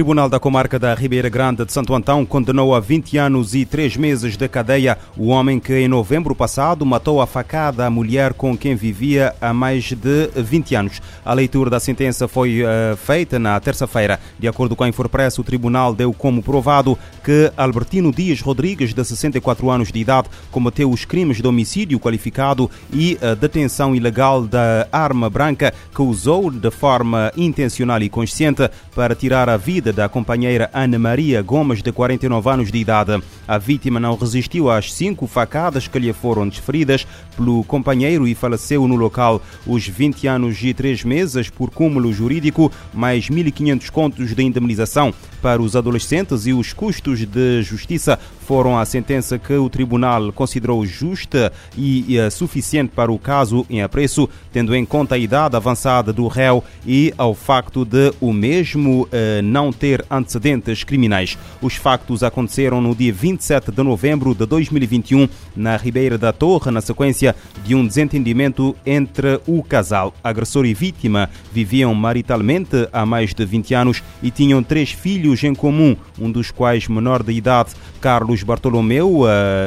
Tribunal da Comarca da Ribeira Grande de Santo Antão condenou a 20 anos e 3 meses de cadeia o homem que, em novembro passado, matou a facada a mulher com quem vivia há mais de 20 anos. A leitura da sentença foi uh, feita na terça-feira. De acordo com a Infopress, o tribunal deu como provado que Albertino Dias Rodrigues, de 64 anos de idade, cometeu os crimes de homicídio qualificado e uh, detenção ilegal da arma branca que usou de forma intencional e consciente para tirar a vida vida da companheira Ana Maria Gomes, de 49 anos de idade. A vítima não resistiu às cinco facadas que lhe foram desferidas pelo companheiro e faleceu no local. Os 20 anos e 3 meses por cúmulo jurídico, mais 1.500 contos de indemnização para os adolescentes e os custos de justiça foram a sentença que o tribunal considerou justa e suficiente para o caso em apreço, tendo em conta a idade avançada do réu e ao facto de o mesmo eh, não ter antecedentes criminais. Os factos aconteceram no dia 27 de novembro de 2021 na Ribeira da Torre, na sequência de um desentendimento entre o casal. Agressor e vítima viviam maritalmente há mais de 20 anos e tinham três filhos em comum, um dos quais menor de idade. Carlos Bartolomeu,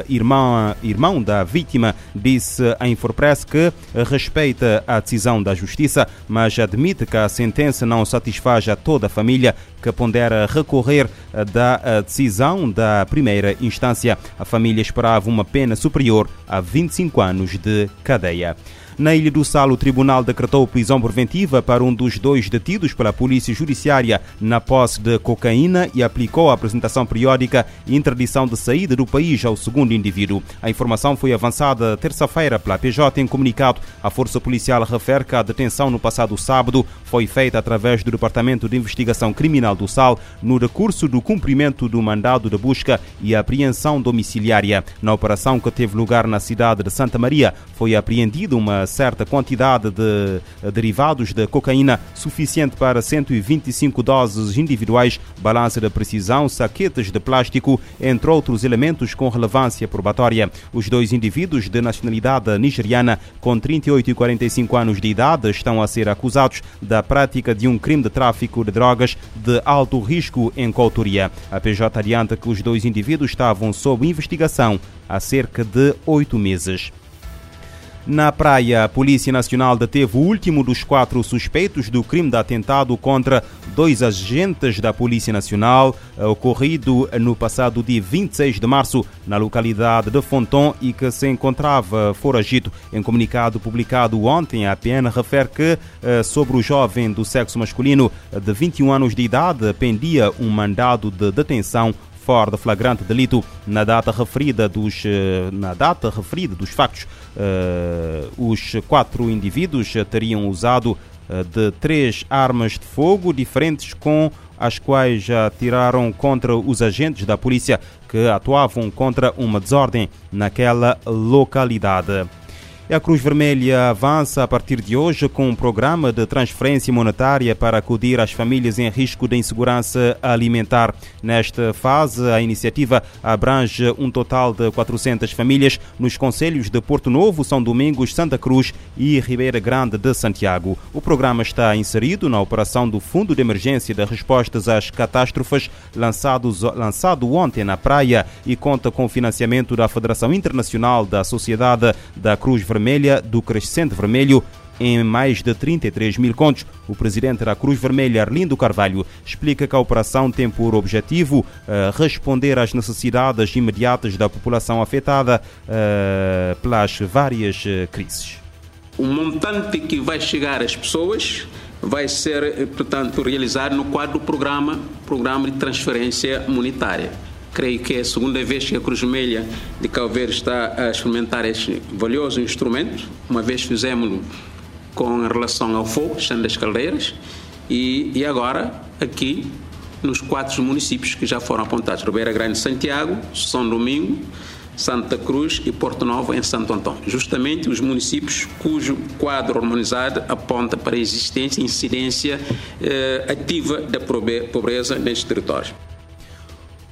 irmão, irmão da vítima, disse à Infopress que respeita a decisão da Justiça, mas admite que a sentença não satisfaz a toda a família que pondera recorrer da decisão da primeira instância. A família esperava uma pena superior a 25 anos de cadeia. Na Ilha do Sal, o tribunal decretou prisão preventiva para um dos dois detidos pela Polícia Judiciária na posse de cocaína e aplicou a apresentação periódica e interdição de saída do país ao segundo indivíduo. A informação foi avançada terça-feira pela PJ em comunicado. A Força Policial refere que a detenção no passado sábado foi feita através do Departamento de Investigação Criminal do Sal no recurso do cumprimento do mandado de busca e apreensão domiciliária. Na operação que teve lugar na cidade de Santa Maria, foi apreendida uma certa quantidade de derivados de cocaína suficiente para 125 doses individuais, balança de precisão, saquetes de plástico, entre outros elementos com relevância probatória. Os dois indivíduos de nacionalidade nigeriana com 38 e 45 anos de idade estão a ser acusados da prática de um crime de tráfico de drogas de alto risco em coautoria. A PJ adianta que os dois indivíduos estavam sob investigação há cerca de oito meses. Na praia, a Polícia Nacional deteve o último dos quatro suspeitos do crime de atentado contra dois agentes da Polícia Nacional, ocorrido no passado dia 26 de março, na localidade de Fonton e que se encontrava foragido. Em comunicado publicado ontem, a PN refere que sobre o jovem do sexo masculino de 21 anos de idade pendia um mandado de detenção fora de flagrante delito na data referida dos, na data referida dos factos. Os quatro indivíduos teriam usado de três armas de fogo diferentes com as quais atiraram contra os agentes da polícia que atuavam contra uma desordem naquela localidade. A Cruz Vermelha avança a partir de hoje com um programa de transferência monetária para acudir às famílias em risco de insegurança alimentar. Nesta fase, a iniciativa abrange um total de 400 famílias nos conselhos de Porto Novo, São Domingos, Santa Cruz e Ribeira Grande de Santiago. O programa está inserido na operação do Fundo de Emergência de Respostas às Catástrofes, lançado, lançado ontem na praia e conta com o financiamento da Federação Internacional da Sociedade da Cruz Vermelha Vermelha do Crescente Vermelho em mais de 33 mil contos. O presidente da Cruz Vermelha, Arlindo Carvalho, explica que a operação tem por objetivo uh, responder às necessidades imediatas da população afetada uh, pelas várias uh, crises. O montante que vai chegar às pessoas vai ser, portanto, realizado no quadro do programa, programa de transferência monetária. Creio que é a segunda vez que a Cruz Vermelha de Cabo está a experimentar este valioso instrumento. Uma vez fizemos com relação ao fogo, Chão das Caldeiras, e, e agora aqui nos quatro municípios que já foram apontados: Ribeira Grande, Santiago, São Domingo, Santa Cruz e Porto Novo, em Santo Antônio. Justamente os municípios cujo quadro harmonizado aponta para a existência e incidência eh, ativa da pobreza nestes territórios.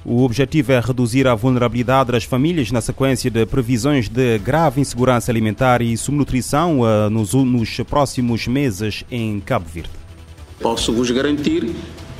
O objetivo é reduzir a vulnerabilidade das famílias na sequência de previsões de grave insegurança alimentar e subnutrição nos, nos próximos meses em Cabo Verde. Posso vos garantir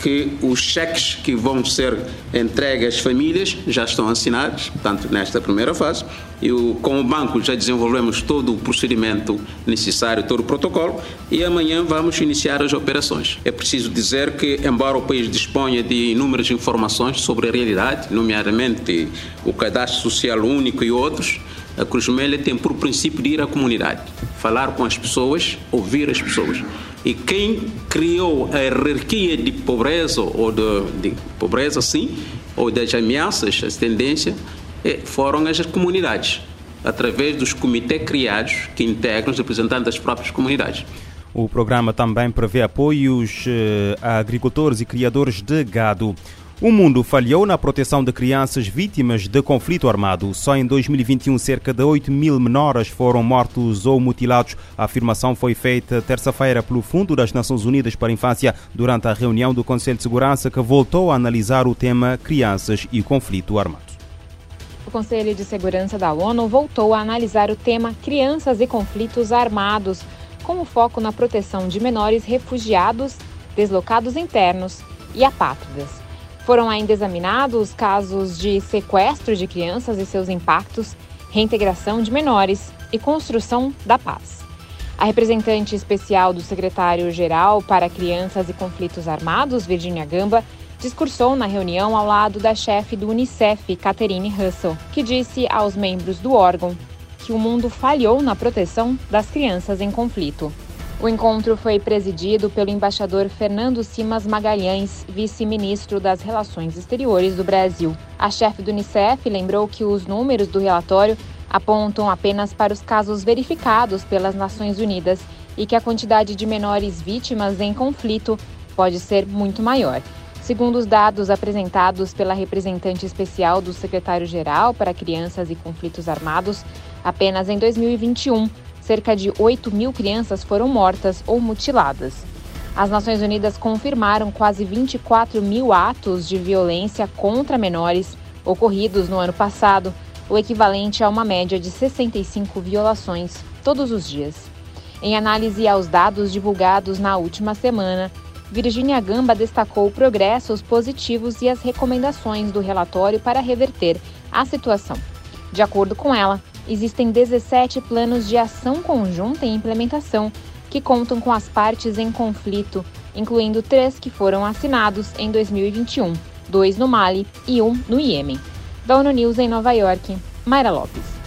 que os cheques que vão ser entregues às famílias já estão assinados, portanto, nesta primeira fase. E o, com o banco já desenvolvemos todo o procedimento necessário, todo o protocolo, e amanhã vamos iniciar as operações. É preciso dizer que, embora o país disponha de inúmeras informações sobre a realidade, nomeadamente o cadastro social único e outros, a Cruz Vermelha tem por princípio de ir à comunidade, falar com as pessoas, ouvir as pessoas. E quem criou a hierarquia de pobreza, ou de, de pobreza sim, ou das ameaças, as tendências, é, foram as comunidades, através dos comitês criados que integram os representantes das próprias comunidades. O programa também prevê apoios eh, a agricultores e criadores de gado. O mundo falhou na proteção de crianças vítimas de conflito armado. Só em 2021, cerca de 8 mil menores foram mortos ou mutilados. A afirmação foi feita terça-feira pelo Fundo das Nações Unidas para a Infância durante a reunião do Conselho de Segurança que voltou a analisar o tema crianças e conflito armado. O Conselho de Segurança da ONU voltou a analisar o tema crianças e conflitos armados, com foco na proteção de menores refugiados, deslocados internos e apátridas. Foram ainda examinados casos de sequestro de crianças e seus impactos, reintegração de menores e construção da paz. A representante especial do secretário-geral para Crianças e Conflitos Armados, Virginia Gamba, discursou na reunião ao lado da chefe do Unicef, Catherine Russell, que disse aos membros do órgão que o mundo falhou na proteção das crianças em conflito. O encontro foi presidido pelo embaixador Fernando Simas Magalhães, vice-ministro das Relações Exteriores do Brasil. A chefe do Unicef lembrou que os números do relatório apontam apenas para os casos verificados pelas Nações Unidas e que a quantidade de menores vítimas em conflito pode ser muito maior. Segundo os dados apresentados pela representante especial do secretário-geral para Crianças e Conflitos Armados, apenas em 2021 cerca de 8 mil crianças foram mortas ou mutiladas. As Nações Unidas confirmaram quase 24 mil atos de violência contra menores ocorridos no ano passado, o equivalente a uma média de 65 violações todos os dias. Em análise aos dados divulgados na última semana, Virginia Gamba destacou progressos positivos e as recomendações do relatório para reverter a situação. De acordo com ela, existem 17 planos de ação conjunta em implementação que contam com as partes em conflito, incluindo três que foram assinados em 2021, dois no Mali e um no Iêmen. Da ONU News em Nova York, Mayra Lopes.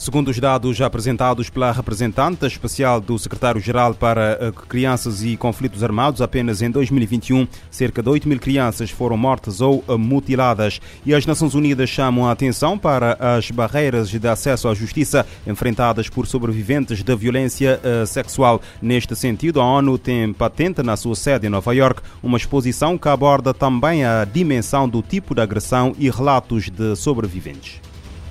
Segundo os dados apresentados pela representante especial do secretário-geral para eh, Crianças e Conflitos Armados, apenas em 2021, cerca de 8 mil crianças foram mortas ou eh, mutiladas. E as Nações Unidas chamam a atenção para as barreiras de acesso à justiça enfrentadas por sobreviventes da violência eh, sexual. Neste sentido, a ONU tem patente na sua sede em Nova York uma exposição que aborda também a dimensão do tipo de agressão e relatos de sobreviventes.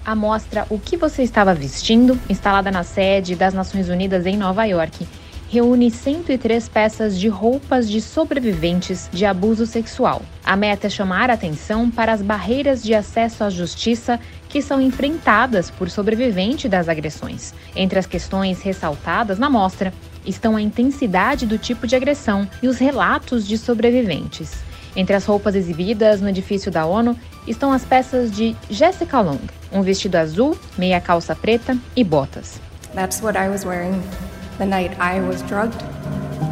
A mostra O que você estava vestindo, instalada na sede das Nações Unidas em Nova York, reúne 103 peças de roupas de sobreviventes de abuso sexual. A meta é chamar atenção para as barreiras de acesso à justiça que são enfrentadas por sobreviventes das agressões. Entre as questões ressaltadas na mostra estão a intensidade do tipo de agressão e os relatos de sobreviventes. Entre as roupas exibidas no edifício da ONU estão as peças de Jessica Long, um vestido azul, meia calça preta e botas. That's what I was wearing the night I was drugged,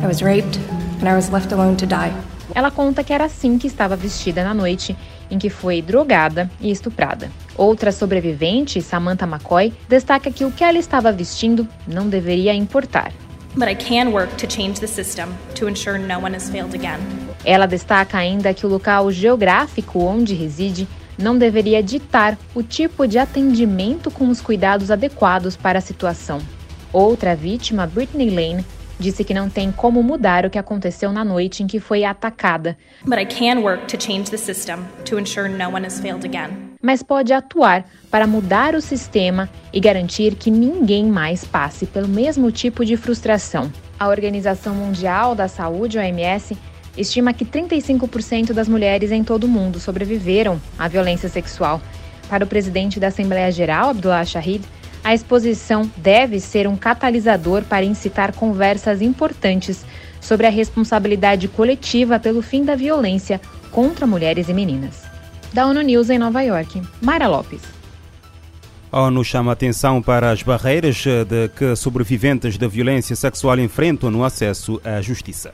I was raped and I was left alone to die. Ela conta que era assim que estava vestida na noite em que foi drogada e estuprada. Outra sobrevivente, Samantha McCoy, destaca que o que ela estava vestindo não deveria importar. But I can work to change the system to ensure no one has failed again. Ela destaca ainda que o local geográfico onde reside não deveria ditar o tipo de atendimento com os cuidados adequados para a situação. Outra vítima, Brittany Lane, disse que não tem como mudar o que aconteceu na noite em que foi atacada. Mas pode atuar para mudar o sistema e garantir que ninguém mais passe pelo mesmo tipo de frustração. A Organização Mundial da Saúde, OMS, estima que 35% das mulheres em todo o mundo sobreviveram à violência sexual. Para o presidente da Assembleia Geral, Abdullah Shahid, A exposição deve ser um catalisador para incitar conversas importantes sobre a responsabilidade coletiva pelo fim da violência contra mulheres e meninas. Da ONU News em Nova York, Mayra Lopes. A ONU chama atenção para as barreiras de que sobreviventes da violência sexual enfrentam no acesso à justiça.